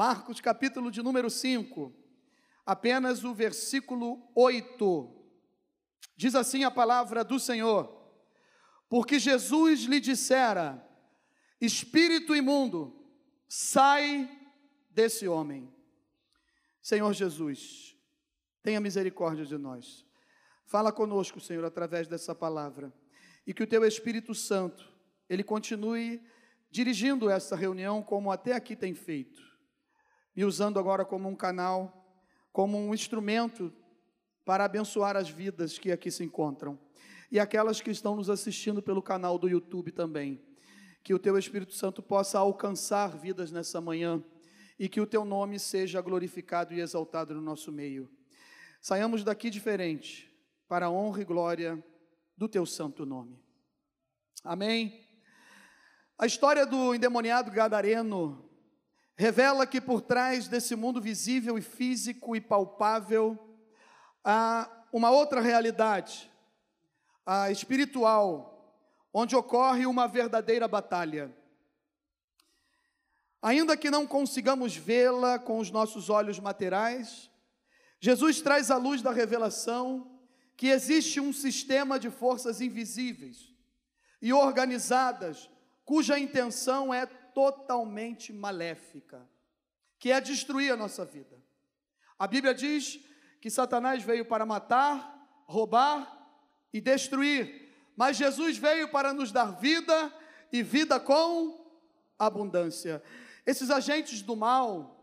Marcos, capítulo de número 5, apenas o versículo 8. Diz assim a palavra do Senhor: Porque Jesus lhe dissera: Espírito imundo, sai desse homem. Senhor Jesus, tenha misericórdia de nós. Fala conosco, Senhor, através dessa palavra. E que o teu Espírito Santo, ele continue dirigindo essa reunião como até aqui tem feito. Me usando agora como um canal, como um instrumento para abençoar as vidas que aqui se encontram. E aquelas que estão nos assistindo pelo canal do YouTube também. Que o teu Espírito Santo possa alcançar vidas nessa manhã e que o teu nome seja glorificado e exaltado no nosso meio. Saiamos daqui diferente, para a honra e glória do teu santo nome. Amém. A história do endemoniado gadareno revela que por trás desse mundo visível e físico e palpável há uma outra realidade, a espiritual, onde ocorre uma verdadeira batalha. Ainda que não consigamos vê-la com os nossos olhos materiais, Jesus traz à luz da revelação que existe um sistema de forças invisíveis e organizadas, cuja intenção é totalmente maléfica, que é destruir a nossa vida. A Bíblia diz que Satanás veio para matar, roubar e destruir, mas Jesus veio para nos dar vida e vida com abundância. Esses agentes do mal,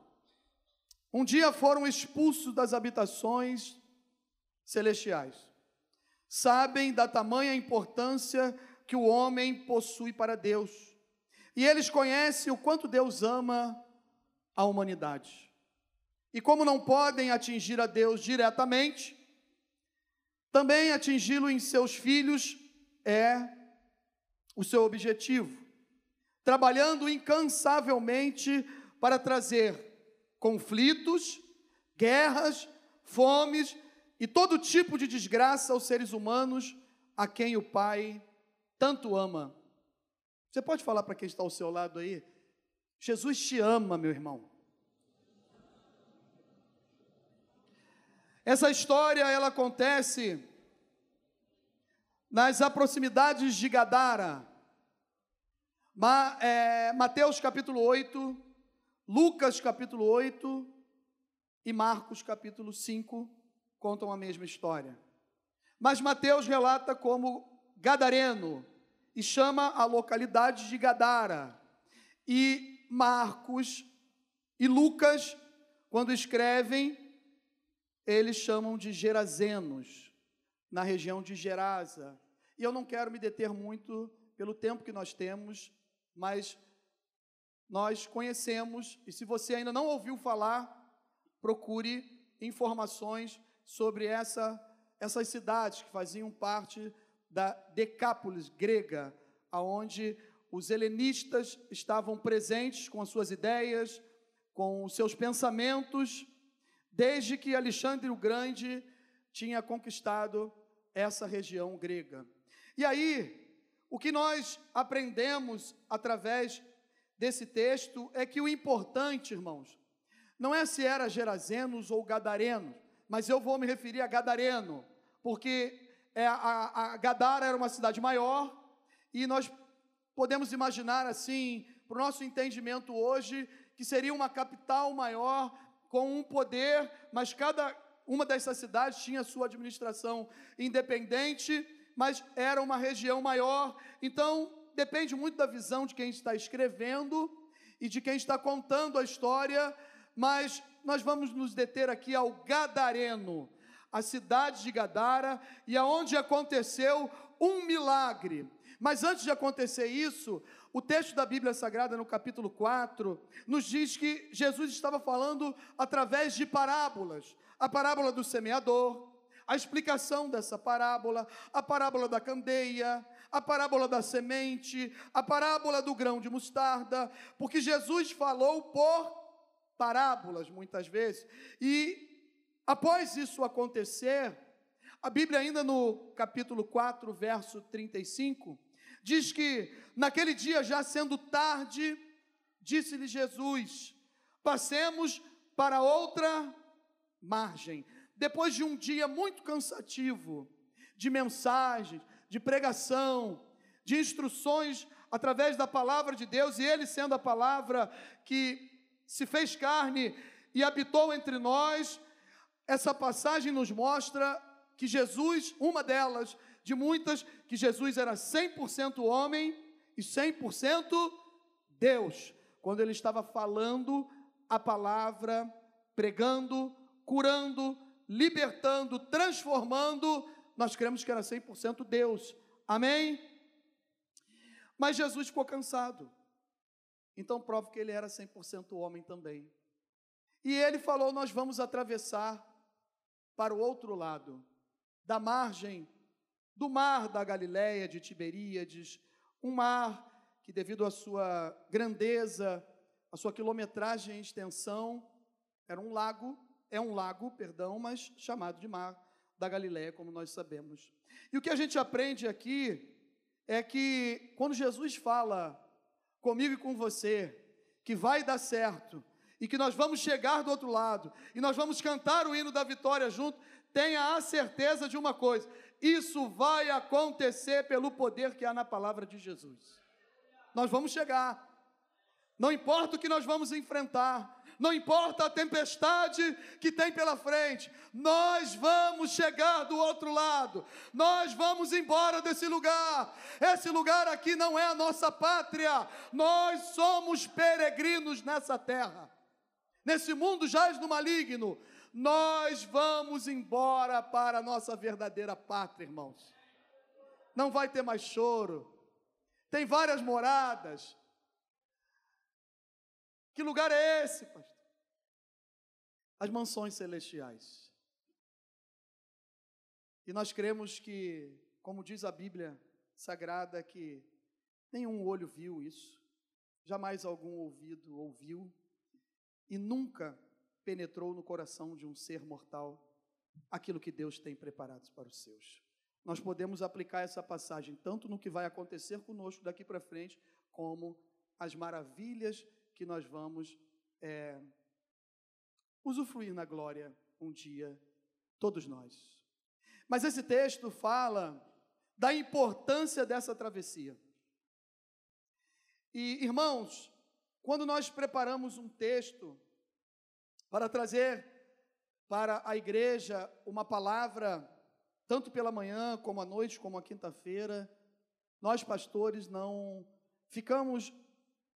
um dia foram expulsos das habitações celestiais. Sabem da tamanha importância que o homem possui para Deus. E eles conhecem o quanto Deus ama a humanidade. E como não podem atingir a Deus diretamente, também atingi-lo em seus filhos é o seu objetivo trabalhando incansavelmente para trazer conflitos, guerras, fomes e todo tipo de desgraça aos seres humanos a quem o Pai tanto ama. Você pode falar para quem está ao seu lado aí? Jesus te ama, meu irmão. Essa história ela acontece nas proximidades de Gadara, Ma, é, Mateus capítulo 8, Lucas capítulo 8 e Marcos capítulo 5 contam a mesma história. Mas Mateus relata como gadareno e chama a localidade de Gadara. E Marcos e Lucas, quando escrevem, eles chamam de Gerazenos, na região de Gerasa. E eu não quero me deter muito pelo tempo que nós temos mas nós conhecemos, e se você ainda não ouviu falar, procure informações sobre essa, essas cidades que faziam parte da Decápolis grega, aonde os helenistas estavam presentes com as suas ideias, com os seus pensamentos, desde que Alexandre o Grande tinha conquistado essa região grega. E aí, o que nós aprendemos através desse texto é que o importante, irmãos, não é se era Gerazenos ou Gadareno, mas eu vou me referir a Gadareno, porque é, a, a Gadara era uma cidade maior e nós podemos imaginar assim, para o nosso entendimento hoje, que seria uma capital maior com um poder, mas cada uma dessas cidades tinha sua administração independente mas era uma região maior. Então, depende muito da visão de quem está escrevendo e de quem está contando a história, mas nós vamos nos deter aqui ao Gadareno, a cidade de Gadara, e aonde aconteceu um milagre. Mas antes de acontecer isso, o texto da Bíblia Sagrada, no capítulo 4, nos diz que Jesus estava falando através de parábolas. A parábola do semeador, a explicação dessa parábola, a parábola da candeia, a parábola da semente, a parábola do grão de mostarda, porque Jesus falou por parábolas muitas vezes. E após isso acontecer, a Bíblia ainda no capítulo 4, verso 35, diz que naquele dia já sendo tarde, disse-lhe Jesus: passemos para outra margem. Depois de um dia muito cansativo, de mensagens, de pregação, de instruções através da palavra de Deus, e Ele sendo a palavra que se fez carne e habitou entre nós, essa passagem nos mostra que Jesus, uma delas, de muitas, que Jesus era 100% homem e 100% Deus, quando ele estava falando a palavra, pregando, curando, libertando, transformando, nós cremos que era 100% Deus. Amém? Mas Jesus ficou cansado. Então prova que ele era 100% homem também. E ele falou: Nós vamos atravessar para o outro lado, da margem do mar da Galiléia de Tiberíades, um mar que, devido à sua grandeza, a sua quilometragem e extensão, era um lago, é um lago, perdão, mas chamado de mar da Galiléia, como nós sabemos. E o que a gente aprende aqui é que quando Jesus fala comigo e com você que vai dar certo e que nós vamos chegar do outro lado e nós vamos cantar o hino da vitória junto, tenha a certeza de uma coisa: isso vai acontecer pelo poder que há na palavra de Jesus. Nós vamos chegar. Não importa o que nós vamos enfrentar, não importa a tempestade que tem pela frente, nós vamos chegar do outro lado, nós vamos embora desse lugar. Esse lugar aqui não é a nossa pátria, nós somos peregrinos nessa terra. Nesse mundo jaz no maligno, nós vamos embora para a nossa verdadeira pátria, irmãos. Não vai ter mais choro, tem várias moradas, que lugar é esse, pastor? As mansões celestiais. E nós cremos que, como diz a Bíblia Sagrada, que nenhum olho viu isso, jamais algum ouvido ouviu, e nunca penetrou no coração de um ser mortal aquilo que Deus tem preparado para os seus. Nós podemos aplicar essa passagem tanto no que vai acontecer conosco daqui para frente, como as maravilhas que nós vamos é, usufruir na glória um dia, todos nós. Mas esse texto fala da importância dessa travessia. E, irmãos, quando nós preparamos um texto para trazer para a igreja uma palavra, tanto pela manhã, como à noite, como à quinta-feira, nós pastores não ficamos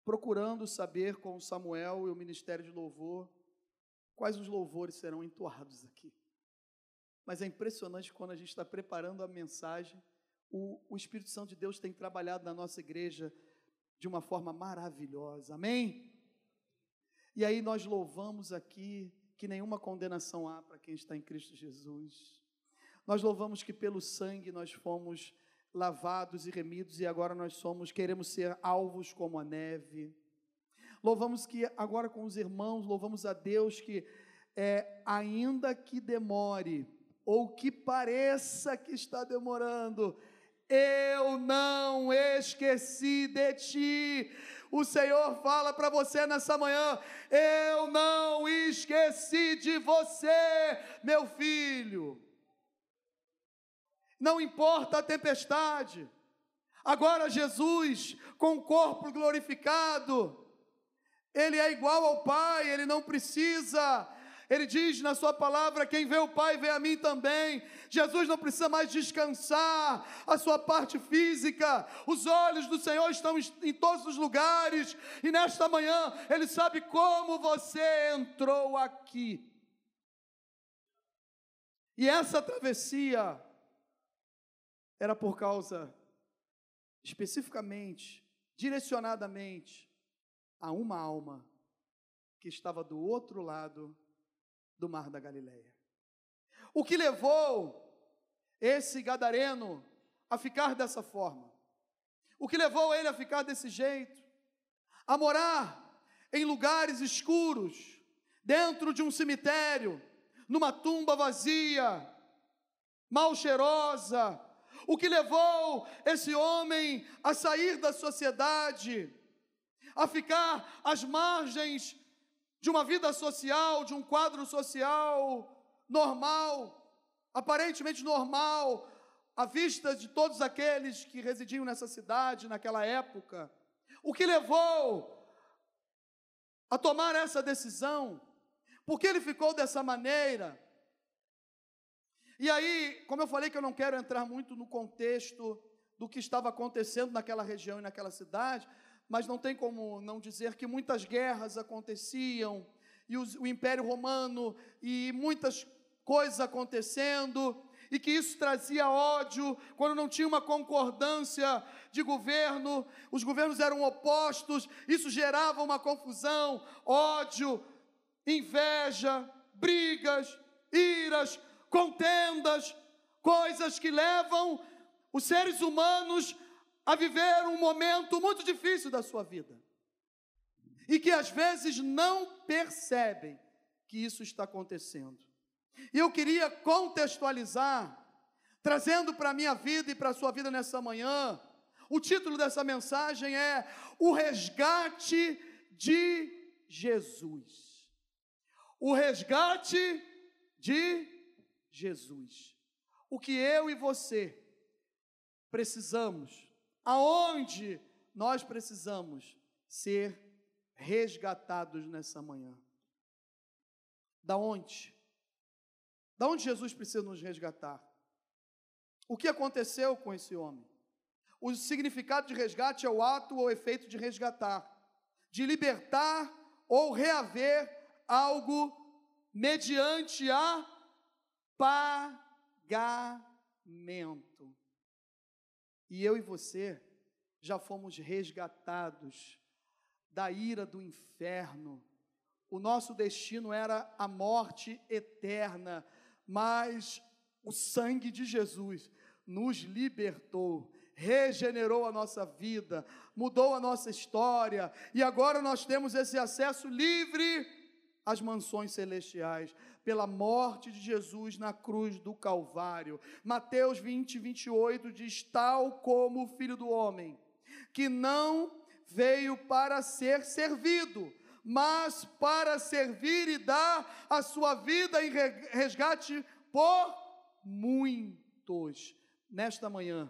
procurando saber com Samuel e o ministério de louvor quais os louvores serão entoados aqui. Mas é impressionante quando a gente está preparando a mensagem, o, o Espírito Santo de Deus tem trabalhado na nossa igreja de uma forma maravilhosa. Amém? E aí nós louvamos aqui que nenhuma condenação há para quem está em Cristo Jesus. Nós louvamos que pelo sangue nós fomos lavados e remidos, e agora nós somos, queremos ser alvos como a neve. Louvamos que agora com os irmãos, louvamos a Deus que é, ainda que demore, ou que pareça que está demorando, eu não esqueci de ti. O Senhor fala para você nessa manhã: eu não esqueci de você, meu filho não importa a tempestade. Agora, Jesus, com o corpo glorificado, ele é igual ao Pai, ele não precisa. Ele diz na sua palavra: quem vê o Pai vê a mim também. Jesus não precisa mais descansar a sua parte física. Os olhos do Senhor estão em todos os lugares. E nesta manhã, Ele sabe como você entrou aqui. E essa travessia era por causa, especificamente, direcionadamente, a uma alma que estava do outro lado do mar da Galileia. O que levou esse gadareno a ficar dessa forma? O que levou ele a ficar desse jeito? A morar em lugares escuros, dentro de um cemitério, numa tumba vazia, mal cheirosa, o que levou esse homem a sair da sociedade, a ficar às margens de uma vida social, de um quadro social normal, aparentemente normal, à vista de todos aqueles que residiam nessa cidade naquela época. O que levou a tomar essa decisão? Por que ele ficou dessa maneira? E aí, como eu falei que eu não quero entrar muito no contexto do que estava acontecendo naquela região e naquela cidade, mas não tem como não dizer que muitas guerras aconteciam, e o Império Romano, e muitas coisas acontecendo, e que isso trazia ódio, quando não tinha uma concordância de governo, os governos eram opostos, isso gerava uma confusão, ódio, inveja, brigas, iras, contendas, coisas que levam os seres humanos a viver um momento muito difícil da sua vida. E que às vezes não percebem que isso está acontecendo. E eu queria contextualizar, trazendo para a minha vida e para a sua vida nessa manhã, o título dessa mensagem é O Resgate de Jesus. O resgate de Jesus. O que eu e você precisamos, aonde nós precisamos ser resgatados nessa manhã. Da onde? Da onde Jesus precisa nos resgatar? O que aconteceu com esse homem? O significado de resgate é o ato ou efeito de resgatar, de libertar ou reaver algo mediante a pagamento. E eu e você já fomos resgatados da ira do inferno. O nosso destino era a morte eterna, mas o sangue de Jesus nos libertou, regenerou a nossa vida, mudou a nossa história, e agora nós temos esse acesso livre às mansões celestiais pela morte de Jesus na cruz do Calvário. Mateus 20, 28 diz: Tal como o filho do homem, que não veio para ser servido, mas para servir e dar a sua vida em resgate por muitos. Nesta manhã,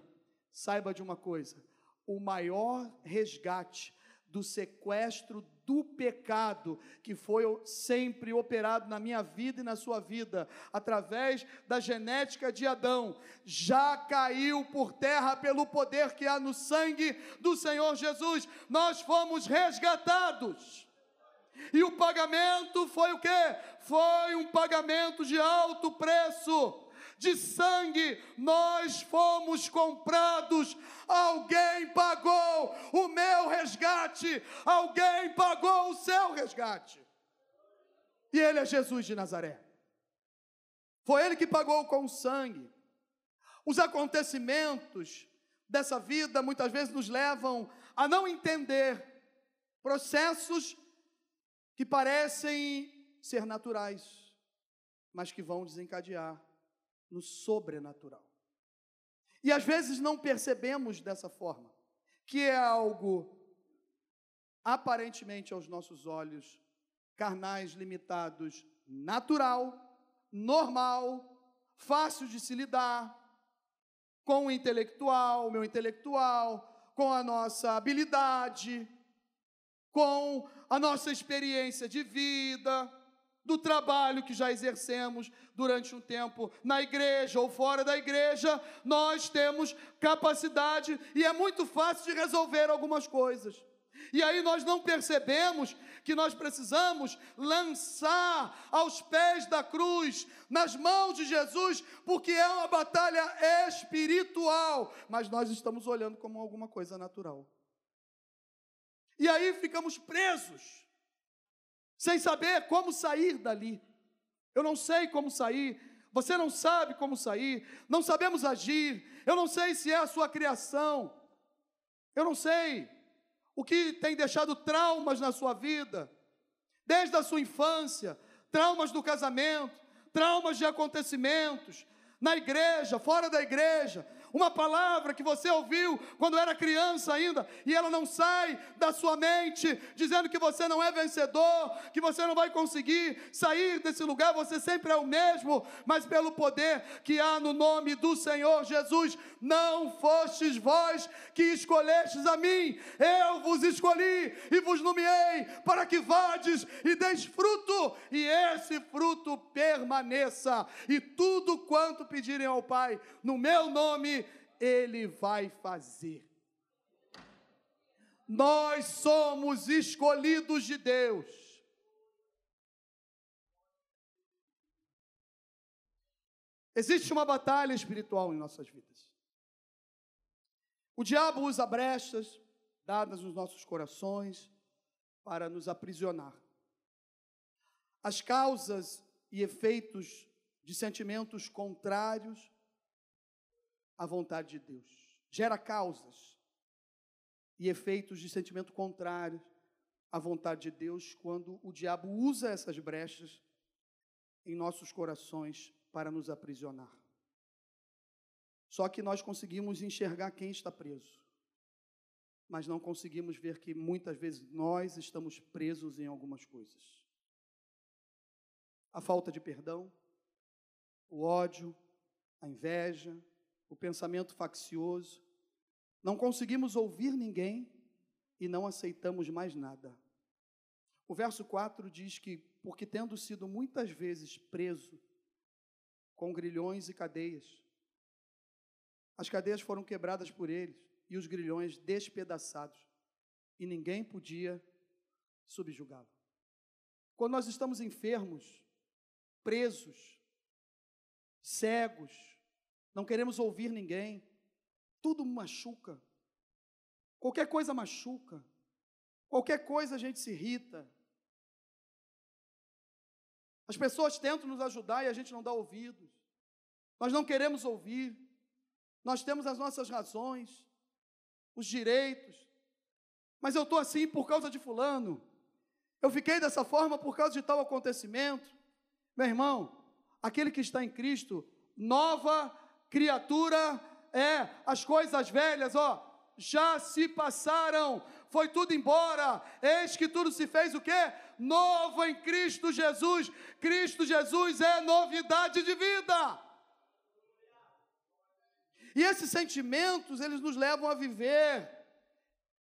saiba de uma coisa: o maior resgate do sequestro do pecado que foi sempre operado na minha vida e na sua vida, através da genética de Adão, já caiu por terra pelo poder que há no sangue do Senhor Jesus. Nós fomos resgatados. E o pagamento foi o quê? Foi um pagamento de alto preço de sangue, nós fomos comprados. Alguém pagou o meu resgate, alguém pagou o seu resgate. E ele é Jesus de Nazaré. Foi ele que pagou com o sangue. Os acontecimentos dessa vida muitas vezes nos levam a não entender processos que parecem ser naturais, mas que vão desencadear no sobrenatural. E às vezes não percebemos dessa forma, que é algo aparentemente aos nossos olhos carnais, limitados, natural, normal, fácil de se lidar com o intelectual, o meu intelectual, com a nossa habilidade, com a nossa experiência de vida, do trabalho que já exercemos durante um tempo na igreja ou fora da igreja, nós temos capacidade e é muito fácil de resolver algumas coisas. E aí nós não percebemos que nós precisamos lançar aos pés da cruz, nas mãos de Jesus, porque é uma batalha espiritual, mas nós estamos olhando como alguma coisa natural. E aí ficamos presos sem saber como sair dali. Eu não sei como sair, você não sabe como sair, não sabemos agir, eu não sei se é a sua criação, eu não sei o que tem deixado traumas na sua vida, desde a sua infância, traumas do casamento, traumas de acontecimentos, na igreja, fora da igreja, uma palavra que você ouviu quando era criança ainda, e ela não sai da sua mente, dizendo que você não é vencedor, que você não vai conseguir sair desse lugar, você sempre é o mesmo, mas pelo poder que há no nome do Senhor Jesus, não fostes vós que escolhestes a mim, eu vos escolhi e vos nomeei para que vades e deis fruto, e esse fruto permaneça, e tudo quanto pedirem ao Pai, no meu nome, Ele vai fazer. Nós somos escolhidos de Deus. Existe uma batalha espiritual em nossas vidas. O diabo usa brechas dadas nos nossos corações para nos aprisionar. As causas e efeitos de sentimentos contrários à vontade de Deus. Gera causas e efeitos de sentimento contrário à vontade de Deus quando o diabo usa essas brechas em nossos corações para nos aprisionar. Só que nós conseguimos enxergar quem está preso, mas não conseguimos ver que muitas vezes nós estamos presos em algumas coisas. A falta de perdão, o ódio, a inveja, o pensamento faccioso. Não conseguimos ouvir ninguém e não aceitamos mais nada. O verso 4 diz que, porque tendo sido muitas vezes preso com grilhões e cadeias, as cadeias foram quebradas por eles e os grilhões despedaçados, e ninguém podia subjugá-lo. Quando nós estamos enfermos, presos, cegos, não queremos ouvir ninguém, tudo machuca. Qualquer coisa machuca. Qualquer coisa a gente se irrita. As pessoas tentam nos ajudar e a gente não dá ouvidos. Nós não queremos ouvir. Nós temos as nossas razões, os direitos. Mas eu estou assim por causa de Fulano. Eu fiquei dessa forma por causa de tal acontecimento. Meu irmão, aquele que está em Cristo, nova criatura é. As coisas velhas, ó, já se passaram, foi tudo embora. Eis que tudo se fez o quê? Novo em Cristo Jesus. Cristo Jesus é novidade de vida. E esses sentimentos, eles nos levam a viver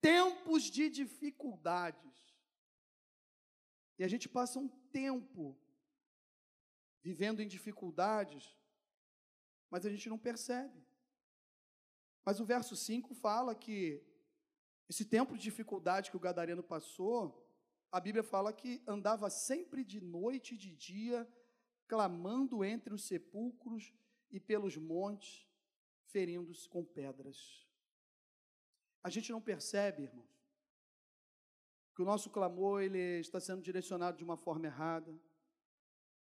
tempos de dificuldades. E a gente passa um tempo vivendo em dificuldades, mas a gente não percebe. Mas o verso 5 fala que esse tempo de dificuldade que o gadareno passou, a Bíblia fala que andava sempre de noite e de dia, clamando entre os sepulcros e pelos montes, ferindo-se com pedras. A gente não percebe, irmãos, que o nosso clamor ele está sendo direcionado de uma forma errada,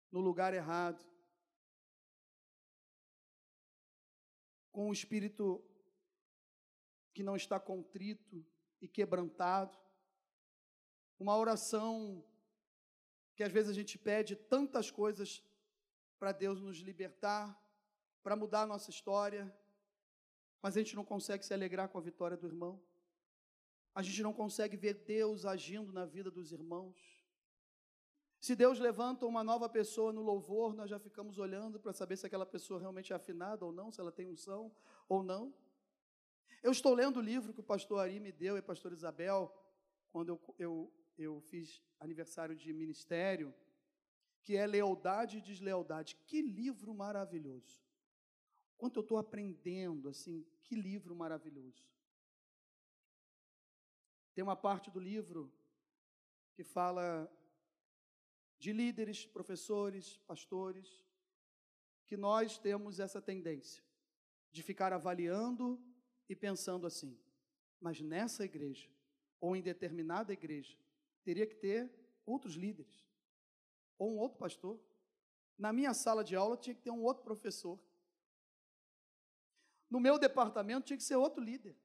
no lugar errado, com o espírito que não está contrito e quebrantado, uma oração que às vezes a gente pede tantas coisas para Deus nos libertar, para mudar a nossa história, mas a gente não consegue se alegrar com a vitória do irmão. A gente não consegue ver Deus agindo na vida dos irmãos. Se Deus levanta uma nova pessoa no louvor, nós já ficamos olhando para saber se aquela pessoa realmente é afinada ou não, se ela tem unção ou não. Eu estou lendo o livro que o pastor Ari me deu e a pastora Isabel, quando eu, eu, eu fiz aniversário de ministério, que é Lealdade e Deslealdade. Que livro maravilhoso. Quanto eu estou aprendendo, assim, que livro maravilhoso. Tem uma parte do livro que fala de líderes, professores, pastores, que nós temos essa tendência de ficar avaliando e pensando assim, mas nessa igreja, ou em determinada igreja, teria que ter outros líderes, ou um outro pastor. Na minha sala de aula tinha que ter um outro professor. No meu departamento tinha que ser outro líder.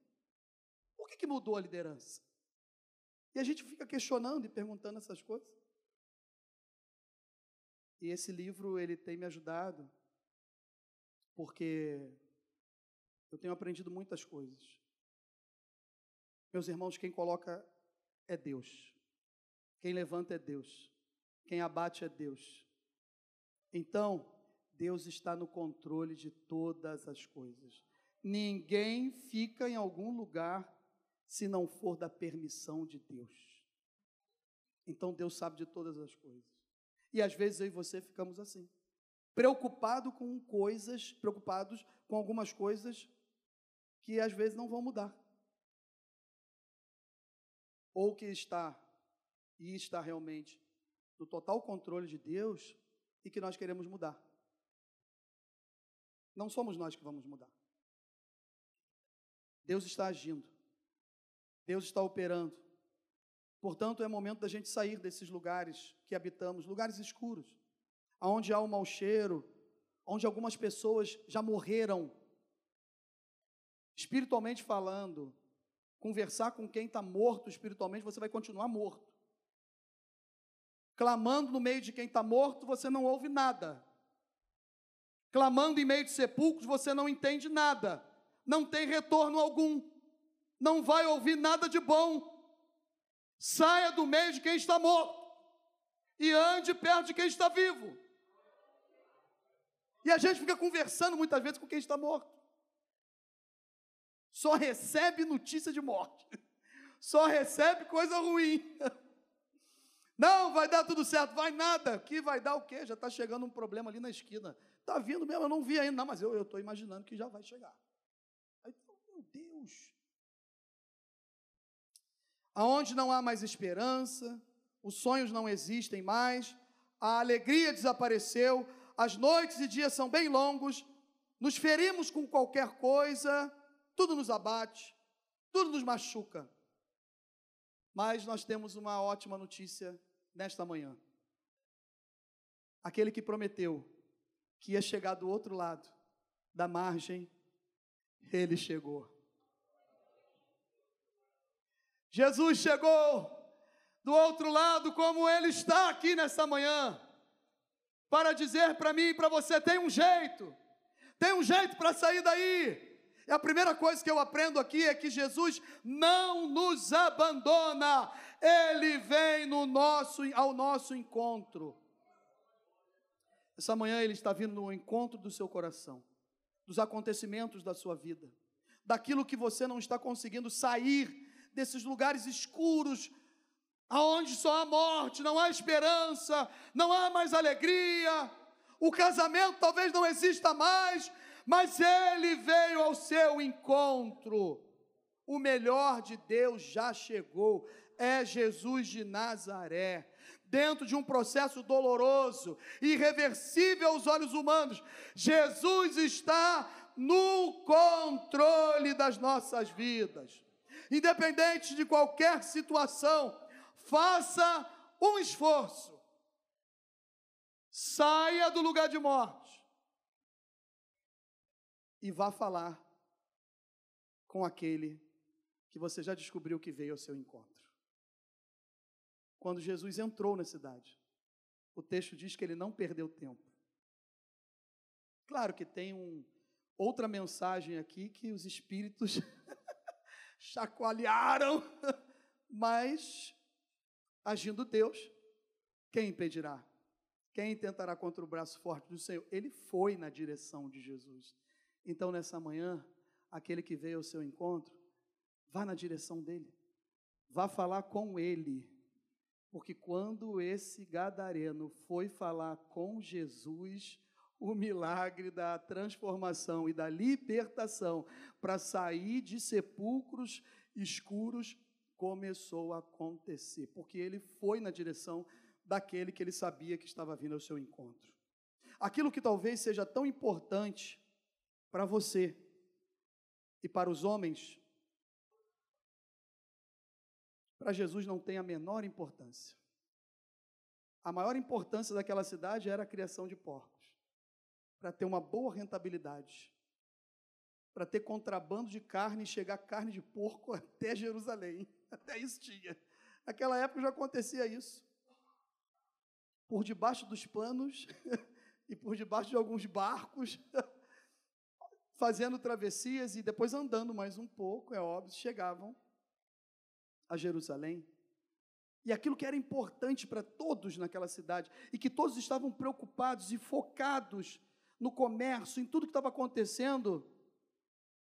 Por que, que mudou a liderança? E a gente fica questionando e perguntando essas coisas. E esse livro ele tem me ajudado porque eu tenho aprendido muitas coisas. Meus irmãos, quem coloca é Deus. Quem levanta é Deus. Quem abate é Deus. Então, Deus está no controle de todas as coisas. Ninguém fica em algum lugar se não for da permissão de Deus. Então Deus sabe de todas as coisas. E às vezes eu e você ficamos assim, preocupado com coisas, preocupados com algumas coisas que às vezes não vão mudar. Ou que está e está realmente no total controle de Deus e que nós queremos mudar. Não somos nós que vamos mudar. Deus está agindo. Deus está operando. Portanto, é momento da gente sair desses lugares que habitamos, lugares escuros, onde há um mau cheiro, onde algumas pessoas já morreram, espiritualmente falando. Conversar com quem está morto espiritualmente, você vai continuar morto. Clamando no meio de quem está morto, você não ouve nada. Clamando em meio de sepulcros, você não entende nada. Não tem retorno algum. Não vai ouvir nada de bom. Saia do meio de quem está morto e ande perto de quem está vivo. E a gente fica conversando muitas vezes com quem está morto. Só recebe notícia de morte. Só recebe coisa ruim. Não, vai dar tudo certo, vai nada. Que vai dar o quê? Já está chegando um problema ali na esquina. Está vindo mesmo, eu não vi ainda. Não, mas eu estou imaginando que já vai chegar. Aí, meu Deus. Aonde não há mais esperança, os sonhos não existem mais, a alegria desapareceu, as noites e dias são bem longos, nos ferimos com qualquer coisa, tudo nos abate, tudo nos machuca. Mas nós temos uma ótima notícia nesta manhã. Aquele que prometeu que ia chegar do outro lado da margem, ele chegou. Jesus chegou do outro lado, como ele está aqui nesta manhã, para dizer para mim e para você: tem um jeito, tem um jeito para sair daí. E a primeira coisa que eu aprendo aqui é que Jesus não nos abandona, Ele vem no nosso, ao nosso encontro. Essa manhã Ele está vindo no encontro do seu coração, dos acontecimentos da sua vida, daquilo que você não está conseguindo sair desses lugares escuros, aonde só há morte, não há esperança, não há mais alegria, o casamento talvez não exista mais, mas ele veio ao seu encontro. O melhor de Deus já chegou, é Jesus de Nazaré. Dentro de um processo doloroso, irreversível aos olhos humanos, Jesus está no controle das nossas vidas. Independente de qualquer situação, faça um esforço. Saia do lugar de morte e vá falar com aquele que você já descobriu que veio ao seu encontro. Quando Jesus entrou na cidade, o texto diz que ele não perdeu tempo. Claro que tem um, outra mensagem aqui que os espíritos chacoalharam, mas agindo Deus, quem impedirá? Quem tentará contra o braço forte do Senhor? Ele foi na direção de Jesus. Então, nessa manhã, aquele que veio ao seu encontro, vá na direção dele, vá falar com ele, porque quando esse gadareno foi falar com Jesus, o milagre da transformação e da libertação para sair de sepulcros escuros começou a acontecer, porque ele foi na direção daquele que ele sabia que estava vindo ao seu encontro. Aquilo que talvez seja tão importante para você e para os homens, para Jesus não tem a menor importância. A maior importância daquela cidade era a criação de porcos, para ter uma boa rentabilidade, para ter contrabando de carne e chegar carne de porco até Jerusalém. Até isso tinha. Naquela época já acontecia isso. Por debaixo dos panos e por debaixo de alguns barcos fazendo travessias e depois andando mais um pouco, é óbvio, chegavam a Jerusalém. E aquilo que era importante para todos naquela cidade, e que todos estavam preocupados e focados no comércio, em tudo que estava acontecendo,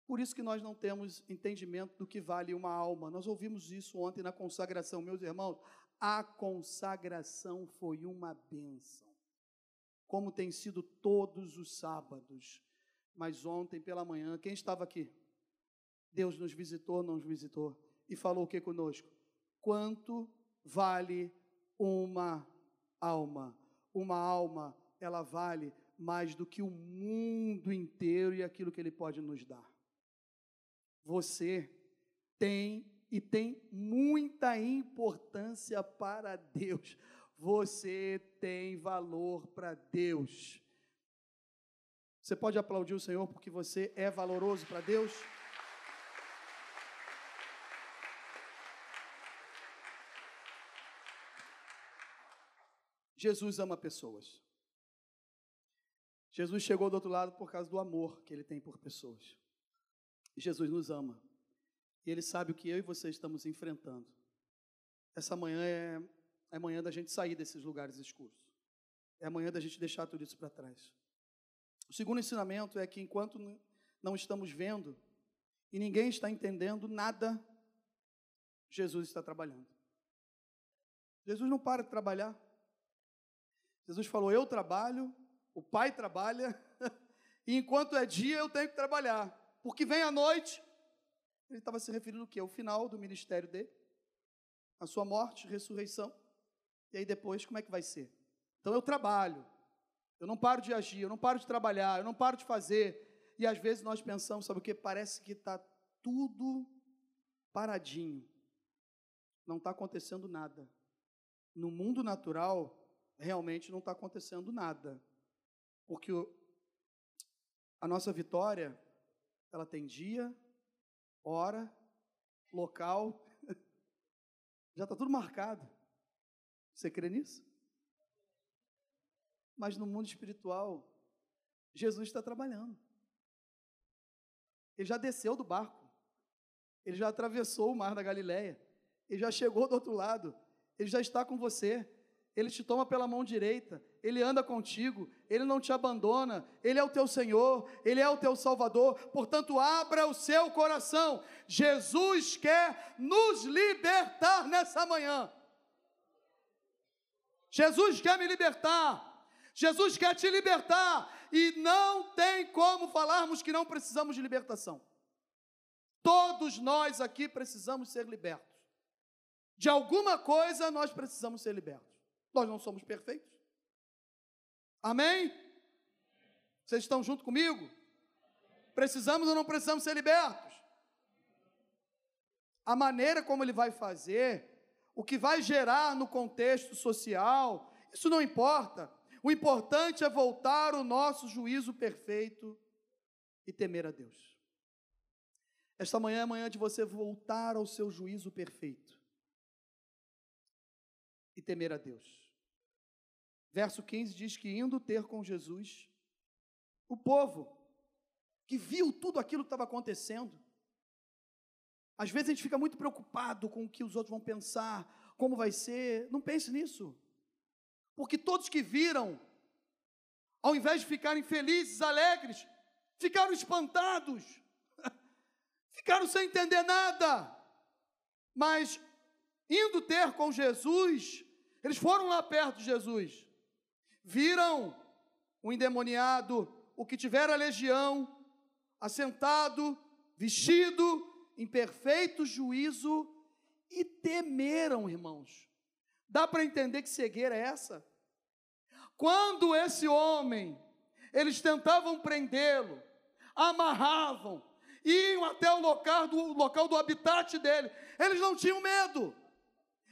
por isso que nós não temos entendimento do que vale uma alma. Nós ouvimos isso ontem na consagração, meus irmãos. A consagração foi uma bênção, como tem sido todos os sábados. Mas ontem pela manhã, quem estava aqui? Deus nos visitou, não nos visitou, e falou o que conosco? Quanto vale uma alma? Uma alma, ela vale mais do que o mundo inteiro e aquilo que ele pode nos dar. Você tem e tem muita importância para Deus. Você tem valor para Deus. Você pode aplaudir o Senhor porque você é valoroso para Deus? Jesus ama pessoas. Jesus chegou do outro lado por causa do amor que ele tem por pessoas. Jesus nos ama. E Ele sabe o que eu e você estamos enfrentando. Essa manhã é, é manhã da gente sair desses lugares escuros. É a manhã da gente deixar tudo isso para trás. O segundo ensinamento é que enquanto não estamos vendo e ninguém está entendendo nada, Jesus está trabalhando. Jesus não para de trabalhar. Jesus falou: Eu trabalho, o Pai trabalha, e enquanto é dia eu tenho que trabalhar, porque vem a noite ele estava se referindo ao quê? Ao final do ministério dele, a sua morte, ressurreição. E aí depois, como é que vai ser? Então eu trabalho, eu não paro de agir, eu não paro de trabalhar, eu não paro de fazer. E às vezes nós pensamos, sabe o que? Parece que está tudo paradinho. Não está acontecendo nada. No mundo natural, realmente não está acontecendo nada. Porque a nossa vitória, ela tem dia, hora, local, já está tudo marcado. Você crê nisso? Mas no mundo espiritual, Jesus está trabalhando. Ele já desceu do barco. Ele já atravessou o mar da Galileia. Ele já chegou do outro lado. Ele já está com você. Ele te toma pela mão direita, Ele anda contigo, Ele não te abandona, Ele é o teu Senhor, Ele é o teu Salvador, portanto, abra o seu coração. Jesus quer nos libertar nessa manhã. Jesus quer me libertar, Jesus quer te libertar, e não tem como falarmos que não precisamos de libertação. Todos nós aqui precisamos ser libertos. De alguma coisa nós precisamos ser libertos. Nós não somos perfeitos. Amém? Vocês estão junto comigo? Precisamos ou não precisamos ser libertos? A maneira como ele vai fazer, o que vai gerar no contexto social, isso não importa. O importante é voltar o nosso juízo perfeito e temer a Deus. Esta manhã é manhã de você voltar ao seu juízo perfeito e temer a Deus. Verso 15 diz que indo ter com Jesus, o povo que viu tudo aquilo que estava acontecendo. Às vezes a gente fica muito preocupado com o que os outros vão pensar, como vai ser. Não pense nisso. Porque todos que viram, ao invés de ficarem felizes, alegres, ficaram espantados, ficaram sem entender nada. Mas, indo ter com Jesus, eles foram lá perto de Jesus viram o endemoniado, o que tivera legião, assentado, vestido em perfeito juízo e temeram, irmãos. Dá para entender que cegueira é essa? Quando esse homem, eles tentavam prendê-lo, amarravam, iam até o local do, local do habitat dele, eles não tinham medo.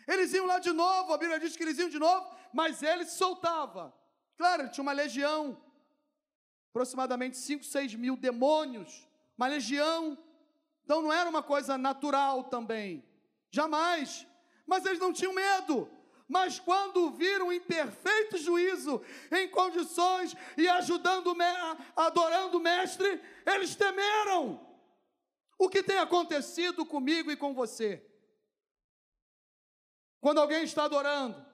Eles iam lá de novo, a Bíblia diz que eles iam de novo, mas ele se soltava. Claro, ele tinha uma legião, aproximadamente 5, 6 mil demônios, uma legião. Então não era uma coisa natural também, jamais. Mas eles não tinham medo, Mas quando viram em perfeito juízo, em condições e ajudando, adorando o Mestre, eles temeram. O que tem acontecido comigo e com você? Quando alguém está adorando,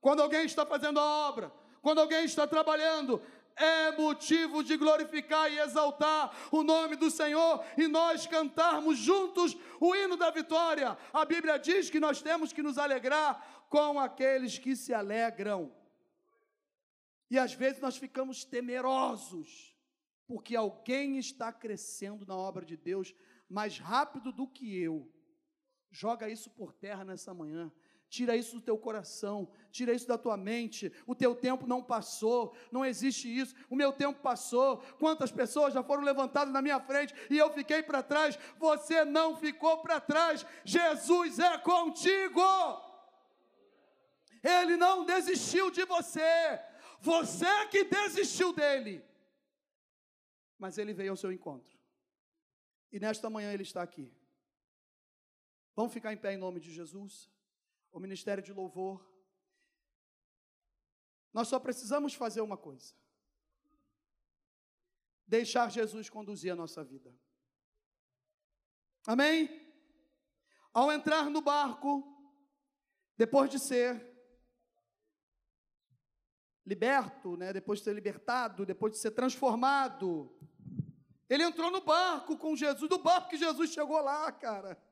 quando alguém está fazendo a obra, quando alguém está trabalhando, é motivo de glorificar e exaltar o nome do Senhor e nós cantarmos juntos o hino da vitória. A Bíblia diz que nós temos que nos alegrar com aqueles que se alegram. E às vezes nós ficamos temerosos, porque alguém está crescendo na obra de Deus mais rápido do que eu. Joga isso por terra nessa manhã. Tira isso do teu coração, tira isso da tua mente. O teu tempo não passou, não existe isso. O meu tempo passou. Quantas pessoas já foram levantadas na minha frente e eu fiquei para trás? Você não ficou para trás. Jesus é contigo. Ele não desistiu de você. Você que desistiu dele. Mas ele veio ao seu encontro. E nesta manhã ele está aqui. Vamos ficar em pé em nome de Jesus? O ministério de louvor. Nós só precisamos fazer uma coisa: deixar Jesus conduzir a nossa vida. Amém? Ao entrar no barco, depois de ser liberto, né, depois de ser libertado, depois de ser transformado, ele entrou no barco com Jesus, do barco que Jesus chegou lá, cara.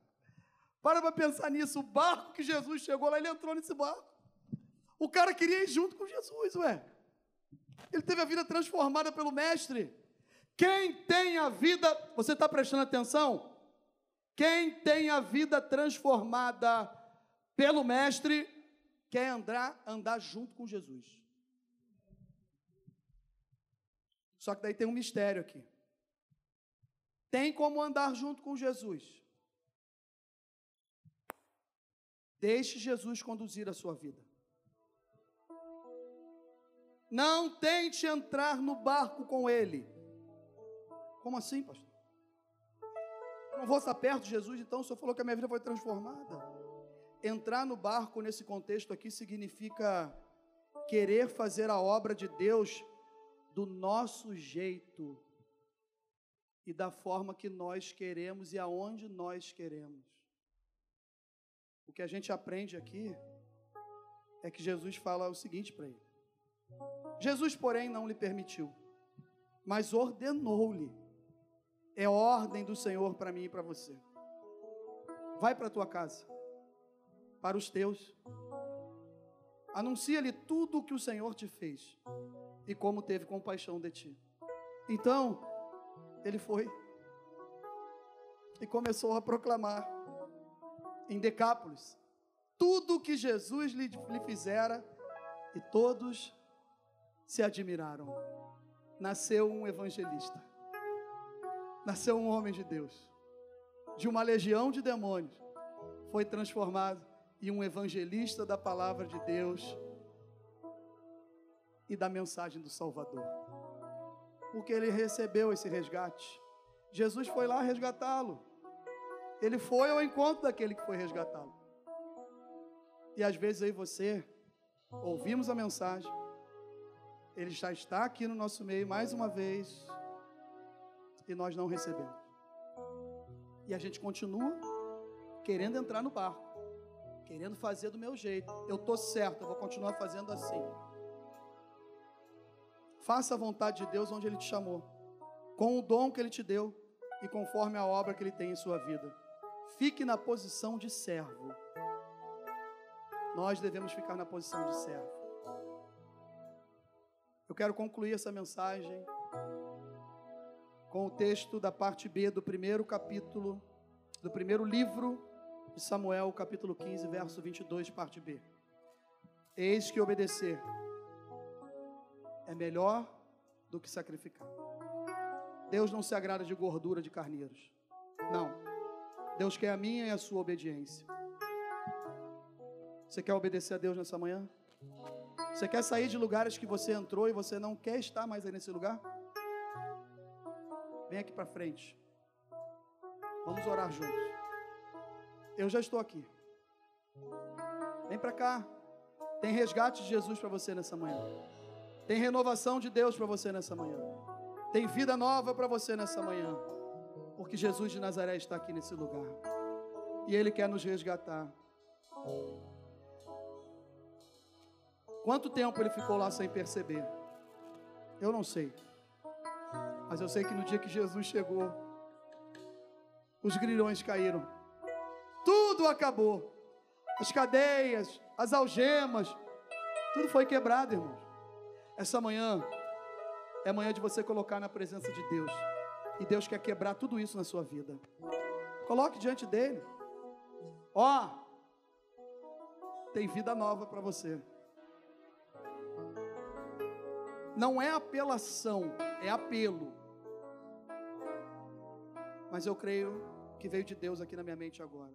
Para para pensar nisso. O barco que Jesus chegou lá, ele entrou nesse barco. O cara queria ir junto com Jesus, ué. Ele teve a vida transformada pelo Mestre. Quem tem a vida, você está prestando atenção? Quem tem a vida transformada pelo Mestre, quer andar, andar junto com Jesus. Só que daí tem um mistério aqui. Tem como andar junto com Jesus Deixe Jesus conduzir a sua vida. Não tente entrar no barco com ele. Como assim, pastor? Eu não vou estar perto de Jesus, então o senhor falou que a minha vida foi transformada. Entrar no barco nesse contexto aqui significa querer fazer a obra de Deus do nosso jeito e da forma que nós queremos e aonde nós queremos. O que a gente aprende aqui é que Jesus fala o seguinte para ele: Jesus, porém, não lhe permitiu, mas ordenou-lhe. É ordem do Senhor para mim e para você. Vai para a tua casa, para os teus. Anuncia-lhe tudo o que o Senhor te fez e como teve compaixão de ti. Então, ele foi e começou a proclamar em Decápolis. Tudo que Jesus lhe, lhe fizera e todos se admiraram. Nasceu um evangelista. Nasceu um homem de Deus. De uma legião de demônios. Foi transformado em um evangelista da palavra de Deus e da mensagem do Salvador. Porque ele recebeu esse resgate. Jesus foi lá resgatá-lo. Ele foi ao encontro daquele que foi resgatá-lo. E às vezes aí você, ouvimos a mensagem, ele já está aqui no nosso meio mais uma vez, e nós não recebemos. E a gente continua querendo entrar no barco, querendo fazer do meu jeito. Eu estou certo, eu vou continuar fazendo assim. Faça a vontade de Deus onde Ele te chamou, com o dom que Ele te deu e conforme a obra que Ele tem em sua vida. Fique na posição de servo. Nós devemos ficar na posição de servo. Eu quero concluir essa mensagem com o texto da parte B do primeiro capítulo, do primeiro livro de Samuel, capítulo 15, verso 22, parte B. Eis que obedecer é melhor do que sacrificar. Deus não se agrada de gordura de carneiros. Não. Deus quer a minha e a sua obediência. Você quer obedecer a Deus nessa manhã? Você quer sair de lugares que você entrou e você não quer estar mais aí nesse lugar? Vem aqui para frente. Vamos orar juntos. Eu já estou aqui. Vem para cá. Tem resgate de Jesus para você nessa manhã. Tem renovação de Deus para você nessa manhã. Tem vida nova para você nessa manhã. Porque Jesus de Nazaré está aqui nesse lugar. E Ele quer nos resgatar. Quanto tempo ele ficou lá sem perceber? Eu não sei. Mas eu sei que no dia que Jesus chegou, os grilhões caíram. Tudo acabou. As cadeias, as algemas, tudo foi quebrado, irmãos. Essa manhã é manhã de você colocar na presença de Deus. E Deus quer quebrar tudo isso na sua vida. Coloque diante dele. Ó, tem vida nova para você. Não é apelação, é apelo. Mas eu creio que veio de Deus aqui na minha mente agora.